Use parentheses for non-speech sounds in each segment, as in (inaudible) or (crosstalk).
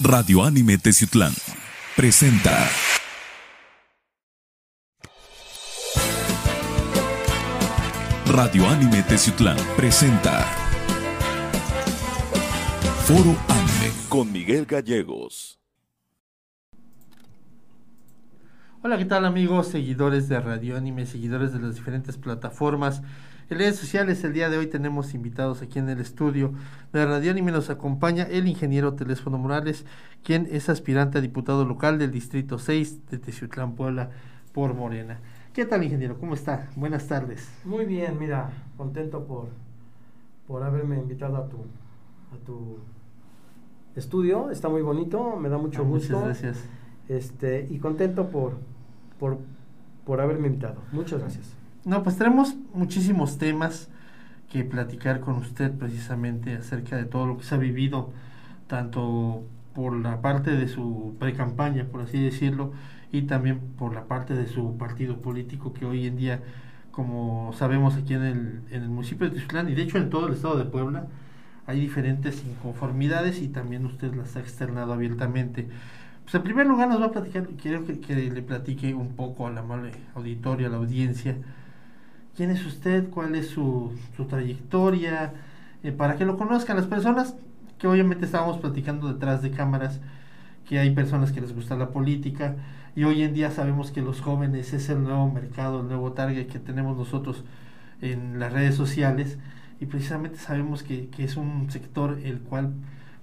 Radio Anime Teciutlán presenta. Radio Anime Teciutlán presenta. Foro Anime con Miguel Gallegos. Hola, ¿qué tal amigos, seguidores de Radio Anime, seguidores de las diferentes plataformas? En redes sociales, el día de hoy tenemos invitados aquí en el estudio de Radio Anime. Nos acompaña el ingeniero Telésfono Morales, quien es aspirante a diputado local del Distrito 6 de Teciutlán, Puebla, por Morena. ¿Qué tal, ingeniero? ¿Cómo está? Buenas tardes. Muy bien, mira, contento por, por haberme invitado a tu, a tu estudio. Está muy bonito, me da mucho Ah, gusto. Muchas gracias. Este, y contento por, por, por haberme invitado. Muchas gracias. No, pues tenemos muchísimos temas que platicar con usted precisamente acerca de todo lo que se ha vivido, tanto por la parte de su pre-campaña, por así decirlo, y también por la parte de su partido político que hoy en día, como sabemos aquí en el, en el municipio de Tizutlán y de hecho en todo el estado de Puebla, hay diferentes inconformidades y también usted las ha externado abiertamente. Pues en primer lugar nos va a platicar, quiero que, le platique un poco al amable auditorio, a la audiencia, quién es usted, cuál es su, su trayectoria, eh, para que lo conozcan las personas, que obviamente estábamos platicando detrás de cámaras, que hay personas que les gusta la política, y hoy en día sabemos que los jóvenes es el nuevo mercado, el nuevo target que tenemos nosotros en las redes sociales, y precisamente sabemos que, que es un sector el cual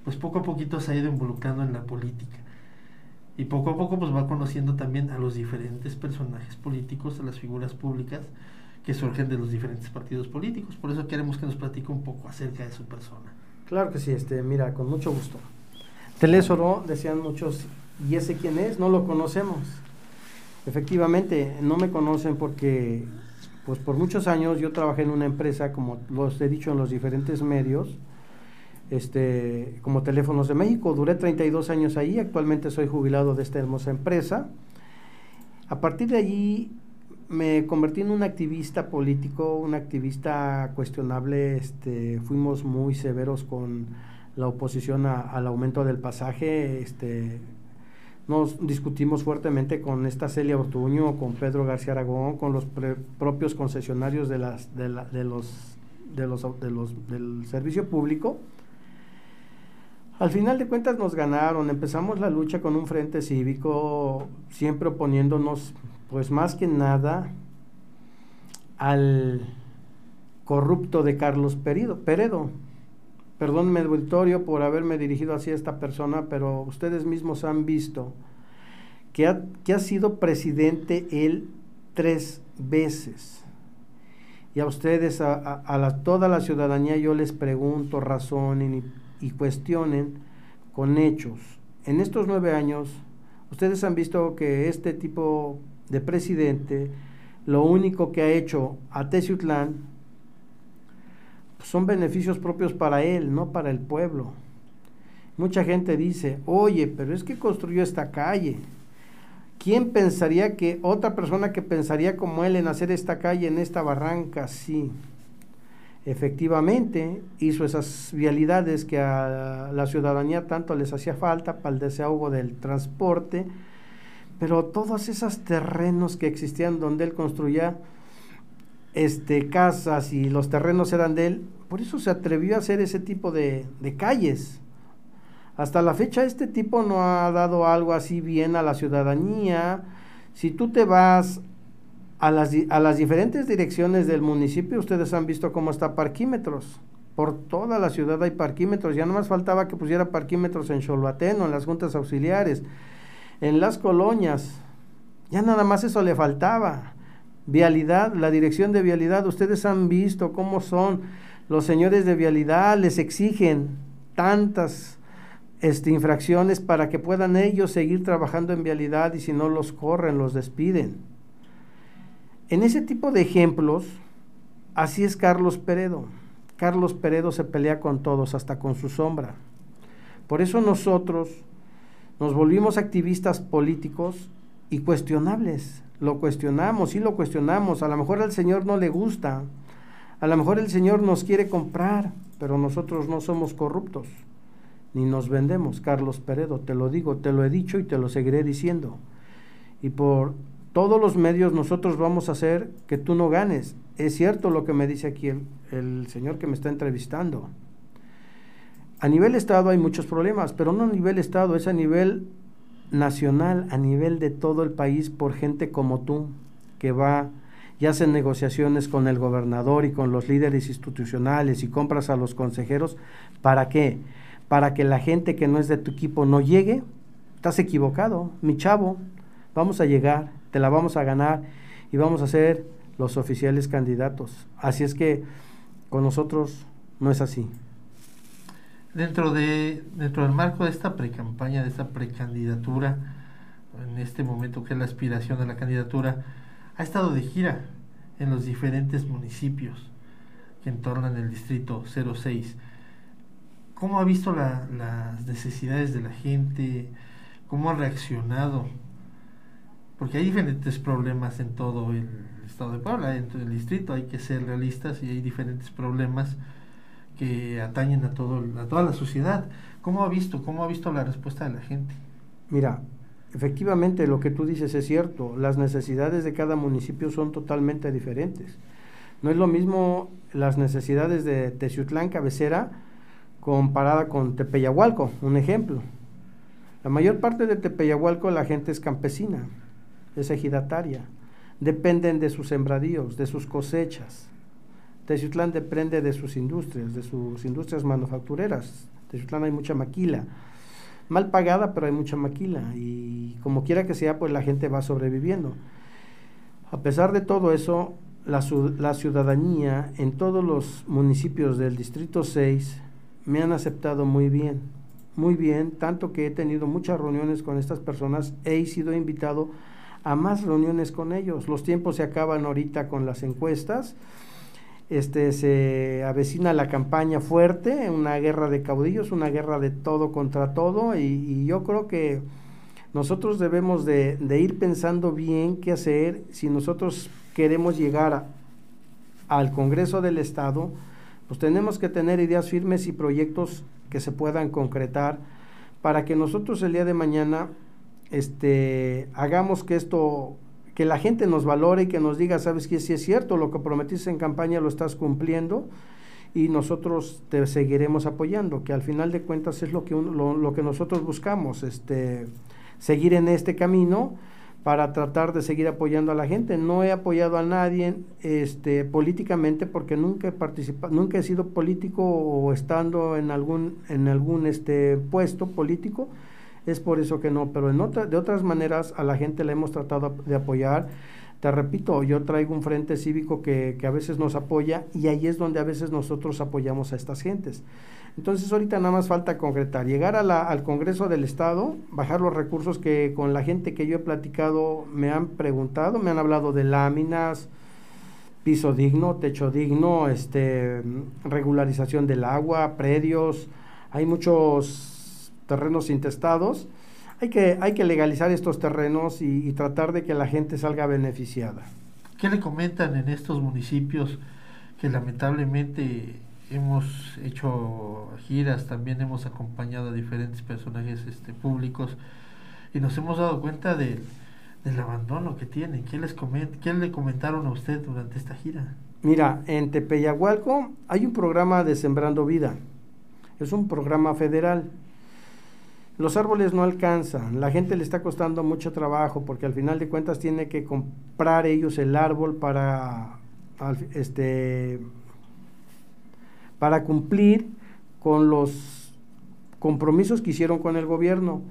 pues poco a poquito se ha ido involucrando en la política. Y poco a poco pues va conociendo también a los diferentes personajes políticos, a las figuras públicas que surgen de los diferentes partidos políticos. Por eso queremos que nos platique un poco acerca de su persona. Claro que sí, este, mira, con mucho gusto. Telésoro, decían muchos, ¿y ese quién es? No lo conocemos. Efectivamente, no me conocen porque, pues por muchos años yo trabajé en una empresa, como los he dicho en los diferentes medios, este, como Teléfonos de México. Duré 32 años ahí, actualmente soy jubilado de esta hermosa empresa. A partir de allí me convertí en un activista político, un activista cuestionable. Este, fuimos muy severos con la oposición al aumento del pasaje. Este, nos discutimos fuertemente con esta Celia Ortuño, con Pedro García Aragón, con los pre- propios concesionarios de las, de, la- de los, de los, de los, del servicio público. Al final de cuentas nos ganaron, empezamos la lucha con un frente cívico, siempre oponiéndonos, pues más que nada, al corrupto de Carlos Peredo. Perdónme, auditorio, por haberme dirigido así a esta persona, pero ustedes mismos han visto que ha, que ha sido presidente él tres veces. Y a ustedes, a, a- la- toda la ciudadanía, yo les pregunto, razonen y cuestionen con hechos. En estos nueve años, ustedes han visto que este tipo de presidente, lo único que ha hecho a Teciutlán pues, son beneficios propios para él, no para el pueblo. Mucha gente dice, oye, pero es que construyó esta calle. ¿Quién pensaría que otra persona que pensaría como él en hacer esta calle en esta barranca? Sí. Efectivamente, hizo esas vialidades que a la ciudadanía tanto les hacía falta para el desahogo del transporte, pero todos esos terrenos que existían donde él construía este, casas y los terrenos eran de él, por eso se atrevió a hacer ese tipo de, de calles. Hasta la fecha este tipo no ha dado algo así bien a la ciudadanía. Si tú te vas a las, a las diferentes direcciones del municipio, ustedes han visto cómo está parquímetros. Por toda la ciudad hay parquímetros. Ya no más faltaba que pusiera parquímetros en Xoloateno, en las juntas auxiliares, en las colonias. Ya nada más eso le faltaba. Vialidad, la dirección de vialidad, ustedes han visto cómo son los señores de vialidad, les exigen tantas este, infracciones para que puedan ellos seguir trabajando en vialidad y si no los corren, los despiden. En ese tipo de ejemplos, así es Carlos Peredo. Carlos Peredo se pelea con todos, hasta con su sombra. Por eso nosotros nos volvimos activistas políticos y cuestionables. Lo cuestionamos, sí lo cuestionamos. A lo mejor al Señor no le gusta. A lo mejor el Señor nos quiere comprar, pero nosotros no somos corruptos. ni nos vendemos, Carlos Peredo, te lo digo, te lo he dicho y te lo seguiré diciendo. Y por todos los medios nosotros vamos a hacer que tú no ganes. Es cierto lo que me dice aquí el, el señor que me está entrevistando. A nivel Estado hay muchos problemas, pero no a nivel Estado, es a nivel nacional, a nivel de todo el país, por gente como tú, que va y hace negociaciones con el gobernador y con los líderes institucionales y compras a los consejeros. ¿Para qué? Para que la gente que no es de tu equipo no llegue. Estás equivocado, mi chavo. Vamos a llegar, te la vamos a ganar y vamos a ser los oficiales candidatos. Así es que con nosotros no es así. Dentro, de, dentro del marco de esta precampaña, de esta precandidatura, en este momento que es la aspiración a la candidatura, ha estado de gira en los diferentes municipios que entornan el distrito 06. ¿Cómo ha visto las necesidades de la gente? ¿Cómo ha reaccionado? Porque hay diferentes problemas en todo el estado de Puebla, en todo el distrito, hay que ser realistas y hay diferentes problemas que atañen a, todo, a toda la sociedad. ¿Cómo ha visto? ¿Cómo ha visto la respuesta de la gente? Mira, efectivamente lo que tú dices es cierto. Las necesidades de cada municipio son totalmente diferentes. No es lo mismo las necesidades de Teciutlán Cabecera comparada con Tepeyahualco, un ejemplo. La mayor parte de Tepeyahualco la gente es campesina, es ejidataria, dependen de sus sembradíos, de sus cosechas. Teciutlán depende de sus industrias, de sus industrias manufactureras. Teciutlán hay mucha maquila, mal pagada, pero hay mucha maquila y como quiera que sea, pues la gente va sobreviviendo. A pesar de todo eso, la, la ciudadanía en todos los municipios del Distrito 6 me han aceptado muy bien, muy bien, tanto que he tenido muchas reuniones con estas personas, he sido invitado a más reuniones con ellos. Los tiempos se acaban ahorita con las encuestas este, se avecina la campaña fuerte, una guerra de caudillos, una guerra de todo contra todo, y, yo creo que nosotros debemos de, ir pensando bien qué hacer si nosotros queremos llegar al Congreso del Estado, pues tenemos que tener ideas firmes y proyectos que se puedan concretar para que nosotros el día de mañana este, hagamos que esto que la gente nos valore y que nos diga, sabes que si es cierto, lo que prometiste en campaña lo estás cumpliendo y nosotros te seguiremos apoyando, que al final de cuentas es lo que, lo, que nosotros buscamos, este, seguir en este camino para tratar de seguir apoyando a la gente. No he apoyado a nadie este, políticamente porque nunca he participado, nunca he sido político o estando en algún, en algún este, puesto político es por eso que no, pero en de otras maneras a la gente le hemos tratado de apoyar. Te repito, yo traigo un frente cívico que, a veces nos apoya y ahí es donde a veces nosotros apoyamos a estas gentes. Entonces ahorita nada más falta concretar, llegar a la, al Congreso del Estado, bajar los recursos que con la gente que yo he platicado me han preguntado, me han hablado de láminas, piso digno, techo digno, este, regularización del agua, predios, hay muchos terrenos intestados, hay que, hay que legalizar estos terrenos y, tratar de que la gente salga beneficiada. ¿Qué le comentan en estos municipios que lamentablemente hemos hecho giras, también hemos acompañado a diferentes personajes este, públicos y nos hemos dado cuenta del abandono que tienen? ¿Qué, les coment ¿Qué le comentaron a usted durante esta gira? Mira, en Tepeyahualco hay un programa de Sembrando Vida. Es un programa federal los árboles no alcanzan, la gente le está costando mucho trabajo porque al final de cuentas tiene que comprar ellos el árbol para este para cumplir con los compromisos que hicieron con el gobierno.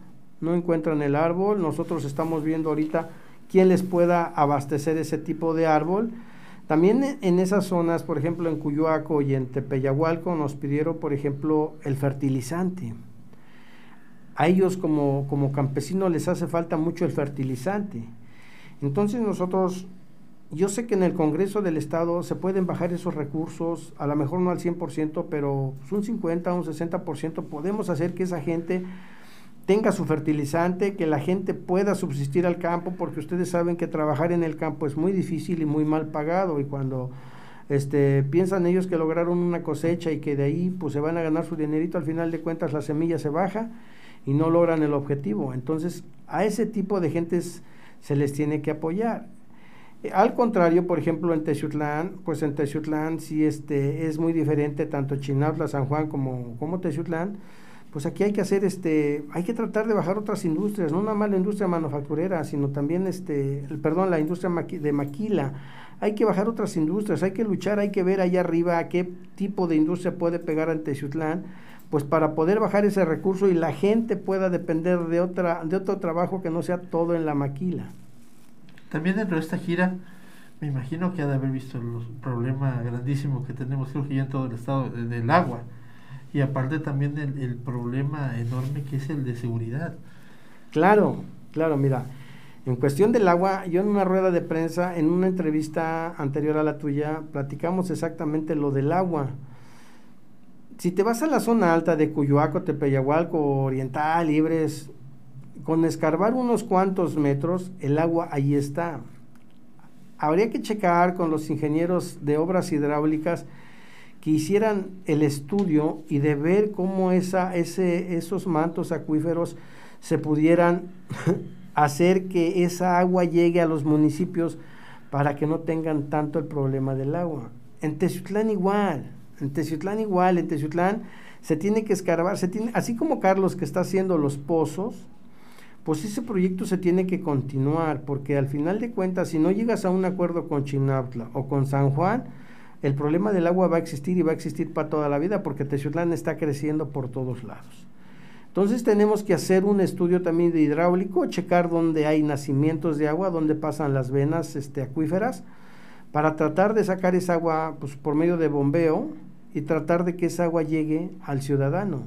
No encuentran el árbol, nosotros estamos viendo ahorita quién les pueda abastecer ese tipo de árbol. También en esas zonas, por ejemplo en Cuyuaco y en Tepeyahualco, nos pidieron, por ejemplo, el fertilizante a ellos como, como campesinos les hace falta mucho el fertilizante. Entonces nosotros, yo sé que en el Congreso del Estado se pueden bajar esos recursos, a lo mejor no al 100%, pero un 50, un 60%, podemos hacer que esa gente tenga su fertilizante, que la gente pueda subsistir al campo, porque ustedes saben que trabajar en el campo es muy difícil y muy mal pagado, y cuando este, piensan ellos que lograron una cosecha y que de ahí pues se van a ganar su dinerito, al final de cuentas la semilla se baja y no logran el objetivo. Entonces, a ese tipo de gentes se les tiene que apoyar. Al contrario, por ejemplo, en Teciutlán, pues en Teciutlán sí este, es muy diferente tanto Chinautla, San Juan como, como Teciutlán. Pues aquí hay que hacer, este, hay que tratar de bajar otras industrias, no nada más la industria manufacturera, sino también, este, perdón, la industria de maquila. Hay que bajar otras industrias, hay que luchar, hay que ver allá arriba qué tipo de industria puede pegar en Teciutlán, pues para poder bajar ese recurso y la gente pueda depender de, otra, de otro trabajo que no sea todo en la maquila. También dentro de esta gira, me imagino que ha de haber visto el problema grandísimo que tenemos, creo que ya en todo el estado, del agua. Y aparte también el, problema enorme que es el de seguridad. Claro, claro, mira. En cuestión del agua, yo en una rueda de prensa, en una entrevista anterior a la tuya, platicamos exactamente lo del agua. Si te vas a la zona alta de Cuyoaco, Tepeyahualco, Oriental, Libres, con escarbar unos cuantos metros, el agua ahí está. Habría que checar con los ingenieros de obras hidráulicas que hicieran el estudio y de ver cómo esa, ese, esos mantos acuíferos se pudieran (laughs) hacer que esa agua llegue a los municipios para que no tengan tanto el problema del agua. En Teciutlán igual, en Teciutlán igual, en Teciutlán se tiene que escarbar, se tiene, así como Carlos que está haciendo los pozos, pues ese proyecto se tiene que continuar, porque al final de cuentas, si no llegas a un acuerdo con Chinapla o con San Juan, el problema del agua va a existir y va a existir para toda la vida, porque Teciutlán está creciendo por todos lados. Entonces tenemos que hacer un estudio también de hidráulico, checar dónde hay nacimientos de agua, dónde pasan las venas este, acuíferas, para tratar de sacar esa agua pues, por medio de bombeo y tratar de que esa agua llegue al ciudadano.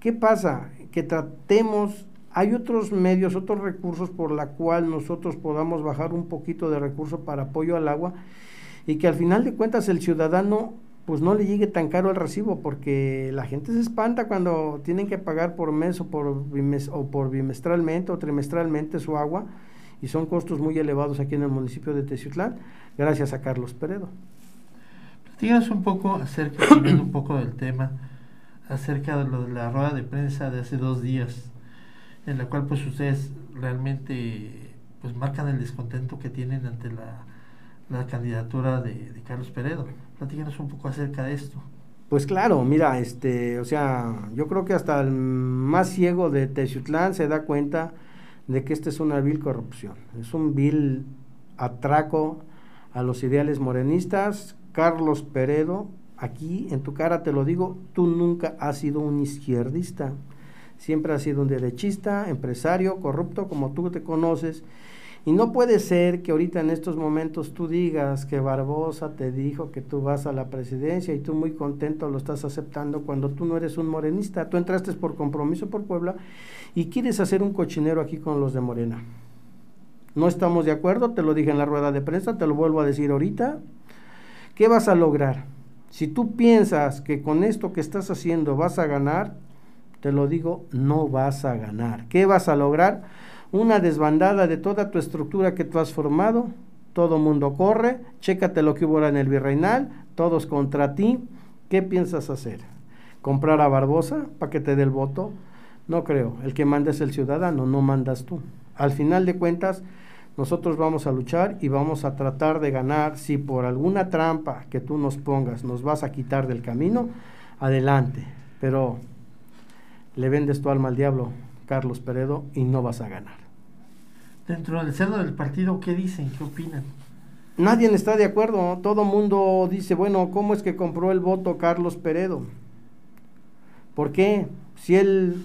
¿Qué pasa? Que tratemos hay otros medios, otros recursos por la cual nosotros podamos bajar un poquito de recurso para apoyo al agua y que al final de cuentas el ciudadano pues no le llegue tan caro el recibo porque la gente se espanta cuando tienen que pagar por mes o por, bimestralmente o trimestralmente su agua y son costos muy elevados aquí en el municipio de Teciutlán, gracias a Carlos Peredo. Platíganos un poco acerca, un poco del tema, acerca de lo de la rueda de prensa de hace dos días en la cual pues ustedes realmente pues marcan el descontento que tienen ante la, candidatura de, Carlos Peredo. Platícanos un poco acerca de esto. Pues claro, mira, este, o sea, yo creo que hasta el más ciego de Teciutlán se da cuenta de que esta es una vil corrupción, es un vil atraco a los ideales morenistas. Carlos Peredo, aquí en tu cara te lo digo, tú nunca has sido un izquierdista siempre has sido un derechista, empresario, corrupto, como tú te conoces. Y no puede ser que ahorita en estos momentos tú digas que Barbosa te dijo que tú vas a la presidencia y tú muy contento lo estás aceptando cuando tú no eres un morenista. Tú entraste por compromiso por Puebla y quieres hacer un cochinero aquí con los de Morena. No estamos de acuerdo, te lo dije en la rueda de prensa, te lo vuelvo a decir ahorita. ¿Qué vas a lograr? Si tú piensas que con esto que estás haciendo vas a ganar, te lo digo, no vas a ganar. ¿Qué vas a lograr? Una desbandada de toda tu estructura que tú has formado. Todo mundo corre, chécate lo que hubo en el virreinal, todos contra ti. ¿Qué piensas hacer? ¿Comprar a Barbosa para que te dé el voto? No creo. El que manda es el ciudadano, no mandas tú. Al final de cuentas, nosotros vamos a luchar y vamos a tratar de ganar. Si por alguna trampa que tú nos pongas nos vas a quitar del camino, adelante. Pero le vendes tu alma al diablo, Carlos Peredo, y no vas a ganar. Dentro del cerdo del partido, ¿qué dicen? ¿Qué opinan? Nadie está de acuerdo. Todo mundo dice, bueno, ¿cómo es que compró el voto Carlos Peredo? ¿Por qué? Si él...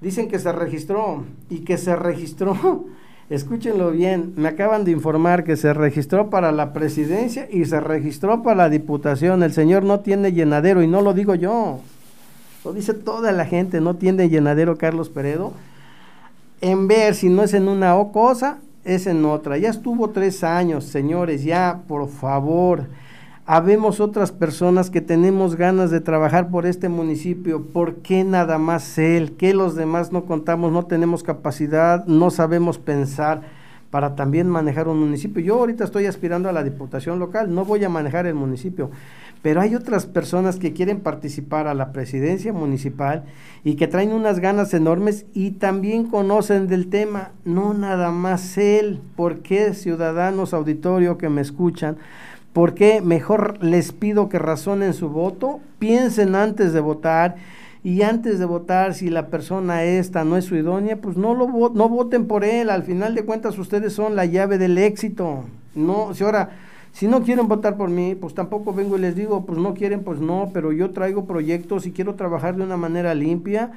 Dicen que se registró y que se registró, escúchenlo bien, me acaban de informar que se registró para la presidencia y se registró para la diputación. El señor no tiene llenadero y no lo digo yo, lo dice toda la gente, no tiene llenadero Carlos Peredo, en ver si no es en una o cosa, es en otra. Ya estuvo tres años, señores, ya, por favor. Habemos otras personas que tenemos ganas de trabajar por este municipio. ¿Por qué nada más él? ¿Qué los demás no contamos? No tenemos capacidad, no sabemos pensar. para también manejar un municipio. Yo ahorita estoy aspirando a la diputación local, no voy a manejar el municipio, pero hay otras personas que quieren participar a la presidencia municipal y que traen unas ganas enormes y también conocen del tema, no nada más él, ¿por qué ciudadanos auditorio que me escuchan? ¿Por qué mejor les pido que razonen su voto? Piensen antes de votar y antes de votar si la persona esta no es su idónea, pues no lo no voten por él, al final de cuentas ustedes son la llave del éxito. No, si ahora si no quieren votar por mí, pues tampoco vengo y les digo, pues no quieren, pues no, pero yo traigo proyectos y quiero trabajar de una manera limpia.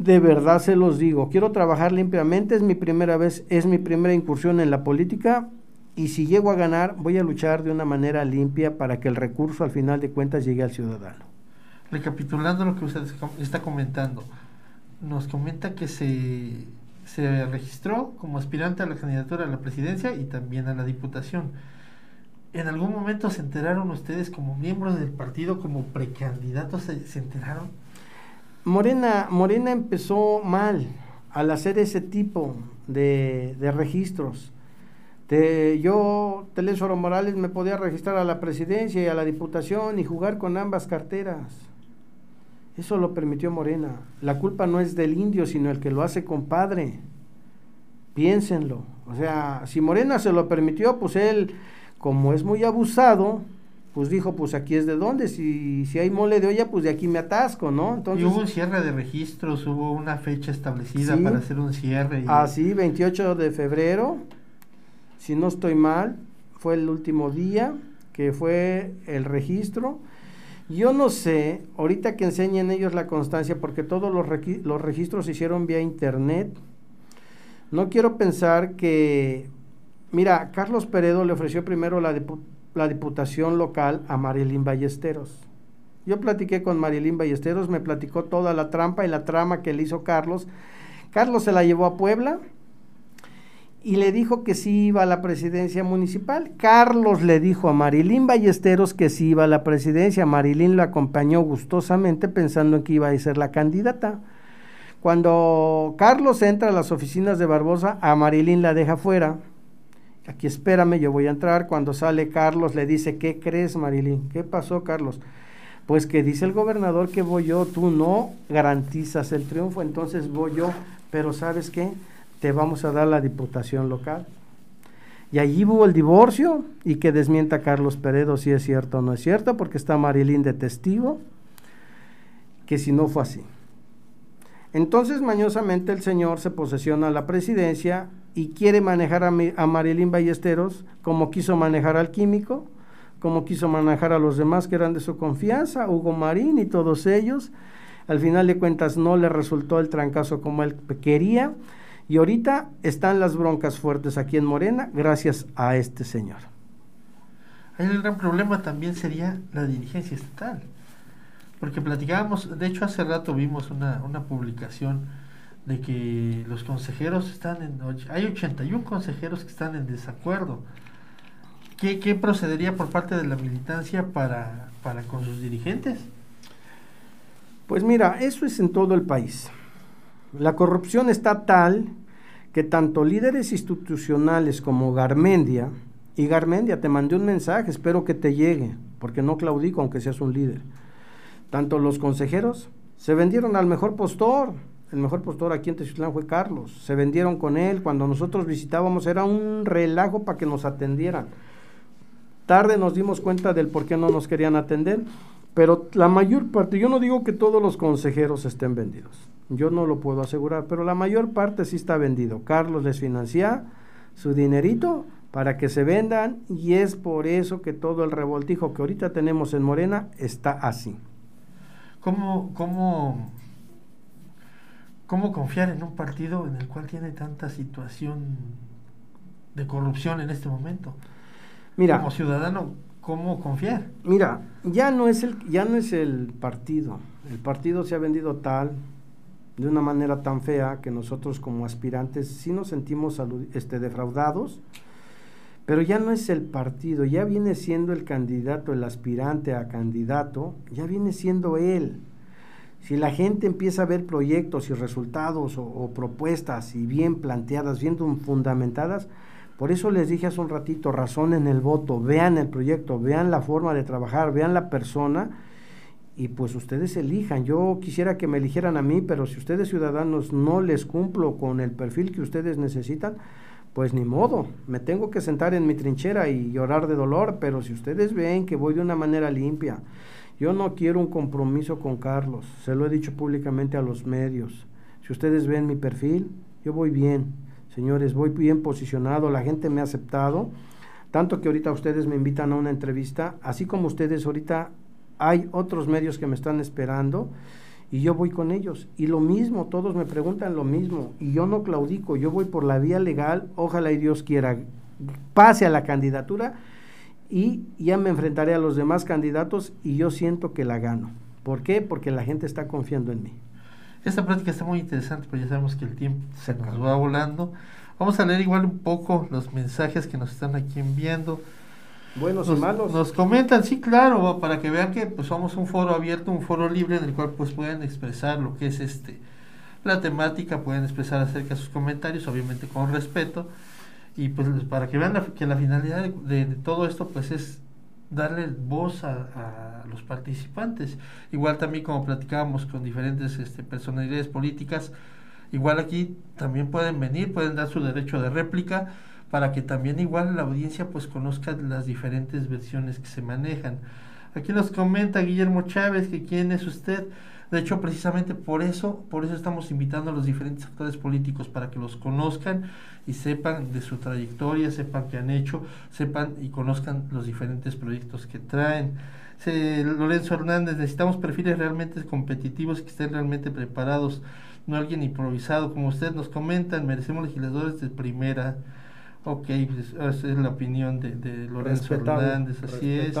De verdad se los digo, quiero trabajar limpiamente, es mi primera vez, es mi primera incursión en la política y si llego a ganar voy a luchar de una manera limpia para que el recurso al final de cuentas llegue al ciudadano. Recapitulando lo que usted está comentando, nos comenta que se, se registró como aspirante a la candidatura a la presidencia y también a la diputación ¿En algún momento se enteraron ustedes como miembros del partido, como precandidatos, se, enteraron? Morena, Morena empezó mal al hacer ese tipo de, registros. De, yo, Telésforo Morales, me podía registrar a la presidencia y a la diputación y jugar con ambas carteras. Eso lo permitió Morena. La culpa no es del indio, sino el que lo hace compadre. Piénsenlo. O sea, si Morena se lo permitió, pues él como es muy abusado, pues dijo, pues aquí es de dónde, si, si hay mole de olla, pues de aquí me atasco, ¿no? Entonces, y hubo un cierre de registros, hubo una fecha establecida para hacer un cierre. Ah, sí, 28 de febrero, si no estoy mal, fue el último día que fue el registro. Yo no sé, ahorita que enseñen ellos la constancia, porque todos los, los registros se hicieron vía internet, no quiero pensar que Mira, Carlos Peredo le ofreció primero la, diputación local a Marilín Ballesteros. Yo platiqué con Marilín Ballesteros, me platicó toda la trampa y la trama que le hizo Carlos. Carlos se la llevó a Puebla y le dijo que sí iba a la presidencia municipal. Carlos le dijo a Marilín Ballesteros que sí iba a la presidencia. Marilín lo acompañó gustosamente pensando en que iba a ser la candidata. Cuando Carlos entra a las oficinas de Barbosa, a Marilín la deja fuera aquí espérame, yo voy a entrar. Cuando sale Carlos le dice, ¿qué crees, Marilín? ¿Qué pasó, Carlos? Pues que dice el gobernador que voy yo, tú no garantizas el triunfo, entonces voy yo, pero ¿sabes qué? Te vamos a dar la diputación local. Y allí hubo el divorcio y que desmienta Carlos Peredo si es cierto o no es cierto, porque está Marilín de testigo, que si no fue así. Entonces mañosamente el señor se posesiona la presidencia y quiere manejar a, a Marilyn Ballesteros como quiso manejar al químico, como quiso manejar a los demás que eran de su confianza, Hugo Marín y todos ellos. Al final de cuentas no le resultó el trancazo como él quería y ahorita están las broncas fuertes aquí en Morena gracias a este señor. El gran problema también sería la dirigencia estatal, porque platicábamos, de hecho hace rato vimos una, una publicación de que los consejeros están en... Hay 81 consejeros que están en desacuerdo. ¿Qué, qué procedería por parte de la militancia para, para con sus dirigentes? Pues mira, eso es en todo el país. La corrupción está tal que tanto líderes institucionales como Garmendia, y Garmendia te mandé un mensaje, espero que te llegue, porque no claudico aunque seas un líder. Tanto los consejeros se vendieron al mejor postor, el mejor postor aquí en Teciutlán fue Carlos. Se vendieron con él. Cuando nosotros visitábamos era un relajo para que nos atendieran. Tarde nos dimos cuenta del por qué no nos querían atender. Pero la mayor parte, yo no digo que todos los consejeros estén vendidos. Yo no lo puedo asegurar, pero la mayor parte sí está vendido. Carlos les financia su dinerito para que se vendan y es por eso que todo el revoltijo que ahorita tenemos en Morena está así. ¿Cómo, cómo ¿Cómo confiar en un partido en el cual tiene tanta situación de corrupción en este momento? Mira, como ciudadano, ¿cómo confiar? Mira, ya no es el ya no es el partido. El partido se ha vendido tal de una manera tan fea que nosotros como aspirantes sí nos sentimos este, defraudados, pero ya no es el partido, ya viene siendo el candidato, el aspirante a candidato, ya viene siendo él. Si la gente empieza a ver proyectos y resultados o, propuestas y bien planteadas, bien fundamentadas, Por eso les dije hace un ratito, razón en el voto, vean el proyecto, vean la forma de trabajar, vean la persona y pues ustedes elijan. Yo quisiera que me eligieran a mí, pero si ustedes ciudadanos no les cumplo con el perfil que ustedes necesitan, pues ni modo, me tengo que sentar en mi trinchera y llorar de dolor, pero si ustedes ven que voy de una manera limpia, yo no quiero un compromiso con Carlos, se lo he dicho públicamente a los medios. Si ustedes ven mi perfil, yo voy bien, señores, voy bien posicionado, la gente me ha aceptado, tanto que ahorita ustedes me invitan a una entrevista, así como ustedes ahorita hay otros medios que me están esperando y yo voy con ellos. Y lo mismo, todos me preguntan lo mismo y yo no claudico, yo voy por la vía legal, ojalá y Dios quiera, pase a la candidatura y ya me enfrentaré a los demás candidatos y yo siento que la gano. ¿Por qué? Porque la gente está confiando en mí. Esta práctica está muy interesante, pero ya sabemos que el tiempo se nos va volando. Vamos a leer igual un poco los mensajes que nos están aquí enviando. Buenos nos, y malos. Nos comentan, sí, claro, para que vean que pues somos un foro abierto, un foro libre en el cual pues pueden expresar lo que es este la temática, pueden expresar acerca de sus comentarios, obviamente con respeto. Y pues para que vean que la finalidad de, de, todo esto pues es darle voz a, a, los participantes. Igual también como platicábamos con diferentes este, personalidades políticas, igual aquí también pueden venir, pueden dar su derecho de réplica para que también igual la audiencia pues conozca las diferentes versiones que se manejan. Aquí nos comenta Guillermo Chávez que quién es usted. De hecho, precisamente por eso, por eso estamos invitando a los diferentes actores políticos para que los conozcan y sepan de su trayectoria, sepan qué han hecho, sepan y conozcan los diferentes proyectos que traen. Lorenzo Hernández, necesitamos perfiles realmente competitivos que estén realmente preparados, no alguien improvisado. Como usted nos comentan, merecemos legisladores de primera. Ok, pues, esa es la opinión de, de Lorenzo Respetable, Hernández, así es.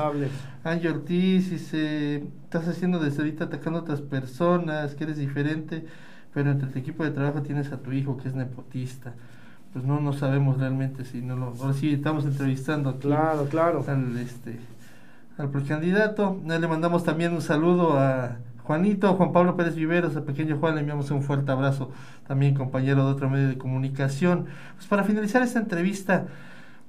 Ángel Ortiz dice, estás haciendo desde ahorita atacando a otras personas, que eres diferente, pero entre tu equipo de trabajo tienes a tu hijo que es nepotista. Pues no, no sabemos realmente si no lo... Ahora sí estamos entrevistando aquí Claro, claro. al, este, al precandidato. Le mandamos también un saludo a Juanito, Juan Pablo Pérez Viveros, a pequeño Juan, le enviamos un fuerte abrazo, también compañero de otro medio de comunicación. Pues para finalizar esta entrevista,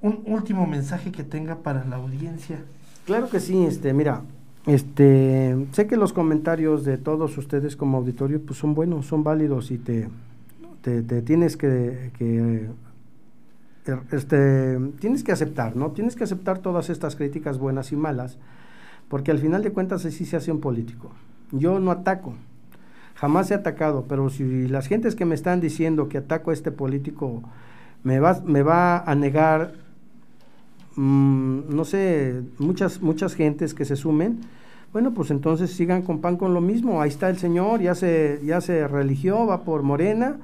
un último mensaje que tenga para la audiencia. Claro que sí, este, mira, este, sé que los comentarios de todos ustedes como auditorio pues son buenos, son válidos y te, te, tienes que, que este, tienes que aceptar, ¿no? Tienes que aceptar todas estas críticas buenas y malas, porque al final de cuentas así se hace un político. Yo no ataco, jamás he atacado, pero si las gentes que me están diciendo que ataco a este político me va, me va a negar, mmm, no sé, muchas, muchas gentes que se sumen, bueno, pues entonces sigan con pan con lo mismo. Ahí está el señor, ya se, ya se religió, va por Morena.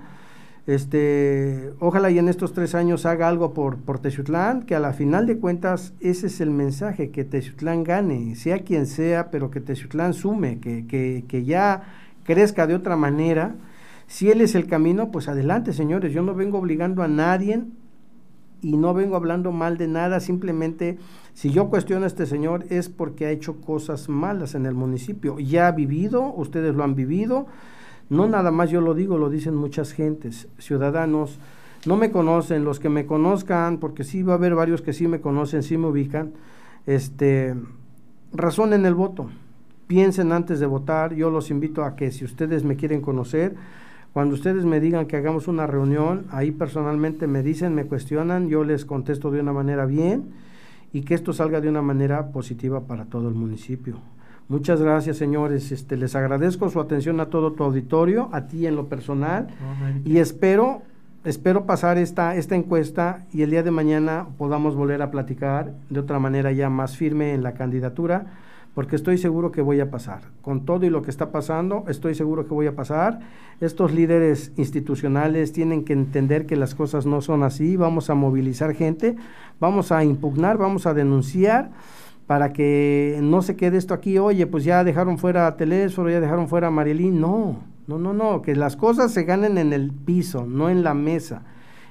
Este, ojalá y en estos tres años haga algo por, por que a la final de cuentas ese es el mensaje, que Teciutlán gane, sea quien sea, pero que Teciutlán sume, que, que, que ya crezca de otra manera. Si él es el camino, pues adelante, señores. Yo no vengo obligando a nadie y no vengo hablando mal de nada, simplemente si yo cuestiono a este señor es porque ha hecho cosas malas en el municipio. Ya ha vivido, ustedes lo han vivido, no nada más yo lo digo, lo dicen muchas gentes, ciudadanos, no me conocen, los que me conozcan, porque sí va a haber varios que sí me conocen, sí me ubican, este, razonen el voto, piensen antes de votar, yo los invito a que si ustedes me quieren conocer, cuando ustedes me digan que hagamos una reunión, ahí personalmente me dicen, me cuestionan, yo les contesto de una manera bien y que esto salga de una manera positiva para todo el municipio. Muchas gracias, señores. Este, les agradezco su atención a todo tu auditorio, a ti en lo personal, y espero, espero pasar esta, esta encuesta y el día de mañana podamos volver a platicar de otra manera ya más firme en la candidatura, porque estoy seguro que voy a pasar. Con todo y lo que está pasando, estoy seguro que voy a pasar. Estos líderes institucionales tienen que entender que las cosas no son así. Vamos a movilizar gente, vamos a impugnar, vamos a denunciar para que no se quede esto aquí, oye, pues ya dejaron fuera a Telésforo, ya dejaron fuera a Marilín. No, no, no, no, que las cosas se ganen en el piso, no en la mesa.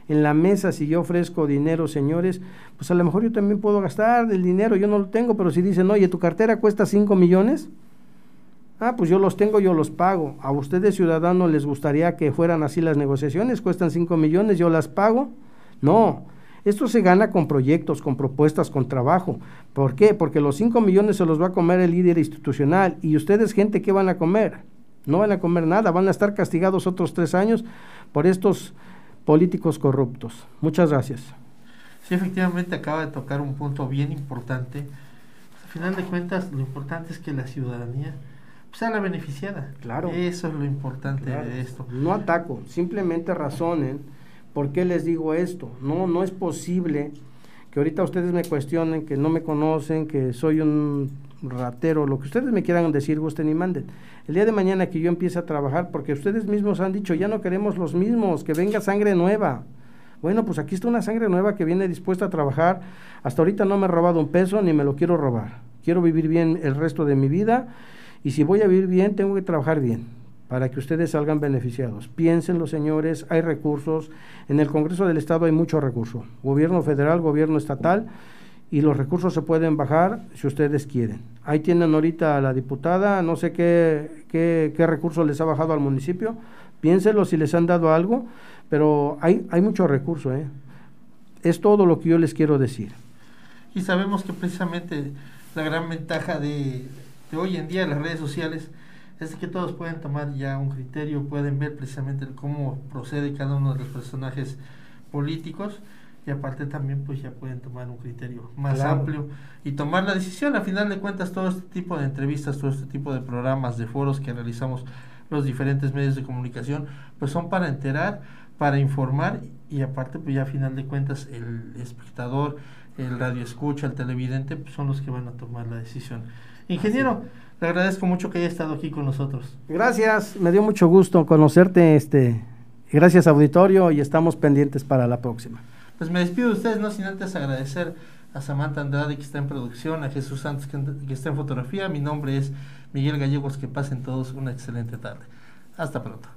En la mesa, si yo ofrezco dinero, señores, pues a lo mejor yo también puedo gastar el dinero, yo no lo tengo, pero si dicen, oye, tu cartera cuesta 5 millones, ah, pues yo los tengo, yo los pago. A ustedes, ciudadanos, les gustaría que fueran así las negociaciones, cuestan 5 millones, yo las pago. No, Esto se gana con proyectos, con propuestas, con trabajo. ¿Por qué? Porque los 5 millones se los va a comer el líder institucional y ustedes, gente, ¿qué van a comer? No van a comer nada, van a estar castigados otros tres años por estos políticos corruptos. Muchas gracias. Sí, efectivamente acaba de tocar un punto bien importante. Al final de cuentas, lo importante es que la ciudadanía sea la beneficiada. Claro. Eso es lo importante de esto. No ataco, simplemente razonen por qué les digo esto. No, no es posible que ahorita ustedes me cuestionen, que no me conocen, que soy un ratero, lo que ustedes me quieran decir, gusten y manden. El día de mañana que yo empiece a trabajar, porque ustedes mismos han dicho, ya no queremos los mismos, que venga sangre nueva. Bueno, pues aquí está una sangre nueva que viene dispuesta a trabajar. Hasta ahorita no me he robado un peso ni me lo quiero robar. Quiero vivir bien el resto de mi vida y si voy a vivir bien, tengo que trabajar bien para que ustedes salgan beneficiados. Piénsenlo, señores, hay recursos. En el Congreso del Estado hay mucho recurso. Gobierno federal, gobierno estatal, y los recursos se pueden bajar si ustedes quieren. Ahí tienen ahorita a la diputada, no sé qué, qué, qué recursos les ha bajado al municipio. Piénsenlo si les han dado algo, pero hay, hay mucho recurso. ¿eh? Es todo lo que yo les quiero decir. Y sabemos que precisamente la gran ventaja de, de hoy en día las redes sociales es que todos pueden tomar ya un criterio, pueden ver precisamente cómo procede cada uno de los personajes políticos y aparte también pues ya pueden tomar un criterio más amplio y tomar la decisión. A final de cuentas todo este tipo de entrevistas, todo este tipo de programas, de foros que realizamos los diferentes medios de comunicación, pues son para enterar, para informar y aparte pues ya a final de cuentas el espectador, el radio escucha, el televidente, pues son los que van a tomar la decisión. Ingeniero, le agradezco mucho que haya estado aquí con nosotros. Gracias, me dio mucho gusto conocerte, este, gracias auditorio y estamos pendientes para la próxima. Pues me despido de ustedes, no sin antes agradecer a Samantha Andrade que está en producción, a Jesús Santos que, que está en fotografía, mi nombre es Miguel Gallegos, que pasen todos una excelente tarde. Hasta pronto.